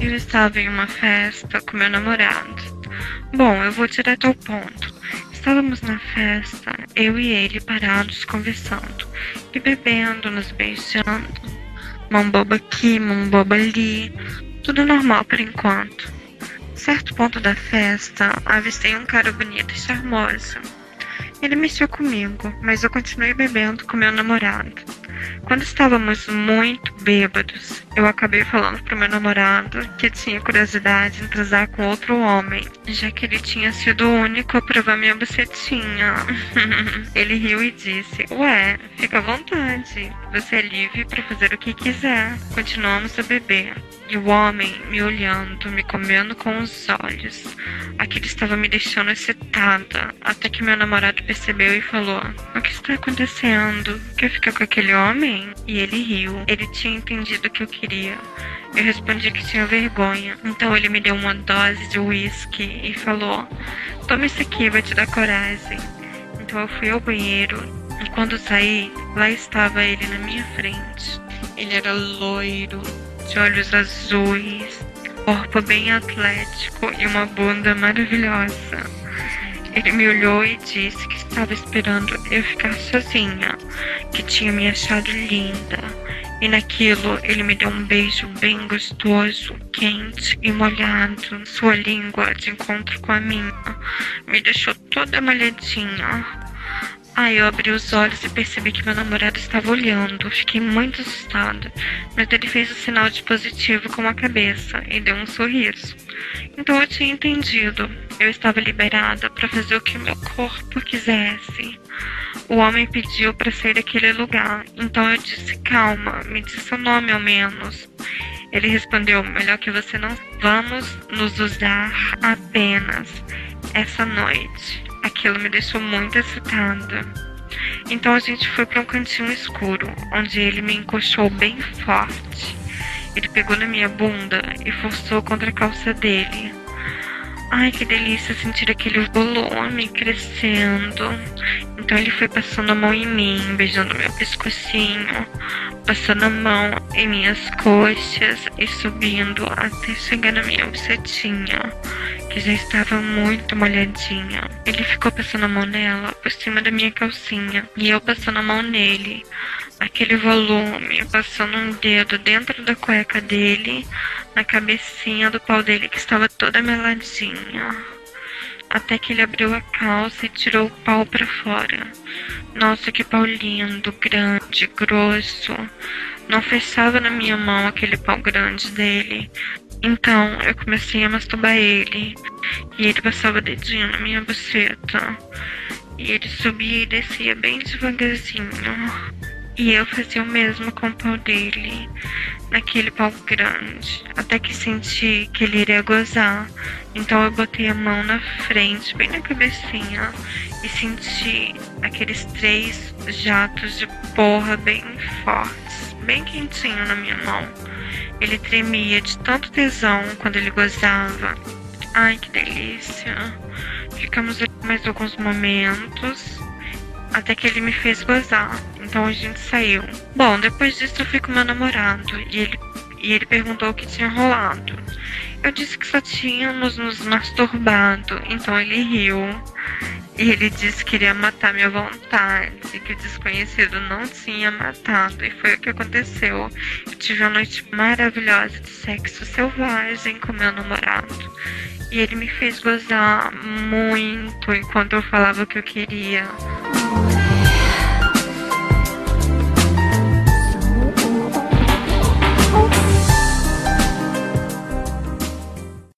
Eu estava em uma festa com meu namorado. Bom, eu vou direto ao ponto. Estávamos na festa, eu e ele parados conversando e bebendo, nos beijando. Mão boba aqui, mão boba ali. Tudo normal por enquanto. Certo ponto da festa, avistei um cara bonito e charmoso. Ele mexeu comigo, mas eu continuei bebendo com meu namorado. Quando estávamos muito bêbados, eu acabei falando pro meu namorado que tinha curiosidade em transar com outro homem, já que ele tinha sido o único a provar minha bucetinha. ele riu e disse: Ué, fica à vontade, você é livre para fazer o que quiser. Continuamos a beber. E o homem me olhando, me comendo com os olhos. Aquilo estava me deixando excitada, até que meu namorado percebeu e falou: O que está acontecendo? Quer ficar com aquele homem? E ele riu. Ele tinha entendido o que eu queria. Eu respondi que tinha vergonha. Então ele me deu uma dose de uísque e falou: Toma isso aqui, vai te dar coragem. Então eu fui ao banheiro e quando saí, lá estava ele na minha frente. Ele era loiro, de olhos azuis, corpo bem atlético e uma bunda maravilhosa. Ele me olhou e disse que estava esperando eu ficar sozinha, que tinha me achado linda. E naquilo ele me deu um beijo bem gostoso, quente e molhado. Sua língua de encontro com a minha me deixou toda malhadinha. Aí eu abri os olhos e percebi que meu namorado estava olhando. Fiquei muito assustada, mas ele fez o sinal de positivo com a cabeça e deu um sorriso. Então eu tinha entendido. Eu estava liberada para fazer o que meu corpo quisesse. O homem pediu para sair daquele lugar, então eu disse: calma, me diz seu nome ao menos. Ele respondeu: melhor que você não vamos nos usar apenas essa noite. Aquilo me deixou muito excitada. Então a gente foi para um cantinho escuro, onde ele me encoxou bem forte. Ele pegou na minha bunda e forçou contra a calça dele. Ai, que delícia sentir aquele volume crescendo. Então ele foi passando a mão em mim, beijando meu pescocinho, passando a mão em minhas coxas e subindo até chegar na minha bucetinha que já estava muito molhadinha. Ele ficou passando a mão nela por cima da minha calcinha e eu passando a mão nele. Aquele volume, passando um dedo dentro da cueca dele, na cabecinha do pau dele que estava toda meladinha. Até que ele abriu a calça e tirou o pau para fora. Nossa, que pau lindo, grande, grosso. Não fechava na minha mão aquele pau grande dele. Então eu comecei a masturbar ele. E ele passava o dedinho na minha buceta. E ele subia e descia bem devagarzinho. E eu fazia o mesmo com o pau dele, naquele pau grande, até que senti que ele iria gozar. Então eu botei a mão na frente, bem na cabecinha, e senti aqueles três jatos de porra bem fortes, bem quentinho na minha mão. Ele tremia de tanto tesão quando ele gozava. Ai, que delícia. Ficamos ali mais alguns momentos até que ele me fez gozar. Então a gente saiu. Bom, depois disso eu fui com meu namorado e ele, e ele perguntou o que tinha rolado. Eu disse que só tínhamos nos masturbado, então ele riu. E ele disse que iria matar minha vontade, que o desconhecido não tinha matado. E foi o que aconteceu. Eu tive uma noite maravilhosa de sexo selvagem com meu namorado. E ele me fez gozar muito enquanto eu falava o que eu queria.